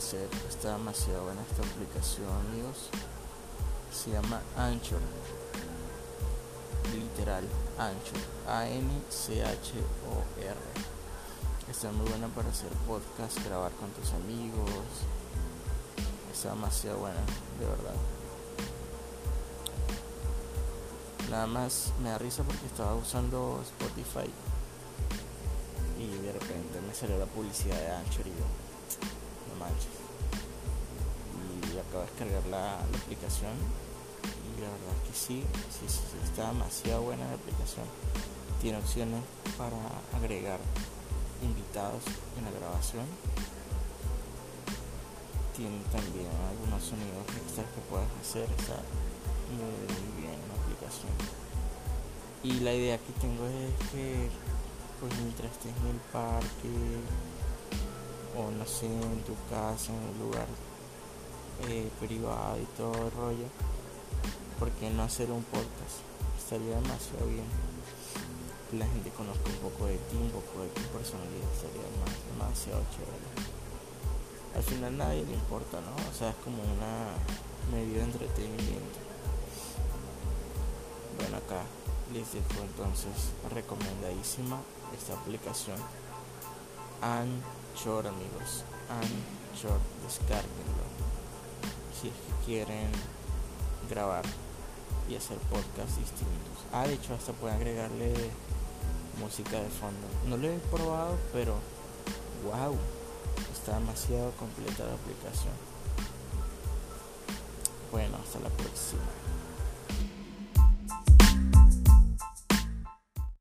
serio, está demasiado buena esta aplicación, amigos. Se llama Anchor. Literal, Anchor. A-N-C-H-O-R. Está muy buena para hacer podcast, grabar con tus amigos. Está demasiado buena, de verdad. Nada más me da risa porque estaba usando Spotify y de repente me salió la publicidad de Anchor y yo, descargar la, aplicación y la verdad que sí, sí, sí, está demasiado buena la aplicación. Tiene opciones para agregar invitados en la grabación. Tiene también algunos sonidos extras que puedes hacer. Está muy bien la aplicación. Y la idea que tengo es que pues mientras estés en el parque o no sé, en tu casa, en un lugar eh, privado y todo el rollo, ¿por qué no hacer un podcast? Estaría demasiado bien. La gente conozca un poco de ti, un poco de tu personalidad, estaría demasiado chévere. Al final nadie le importa, ¿no? O sea, es como una medida de entretenimiento. Bueno, acá les dejo entonces recomendadísima esta aplicación Anchor amigos Anchor descarguenlo si es que quieren grabar y hacer podcasts distintos. Ah de hecho hasta pueden agregarle música de fondo. No lo he probado pero wow está demasiado completa la aplicación. Bueno hasta la próxima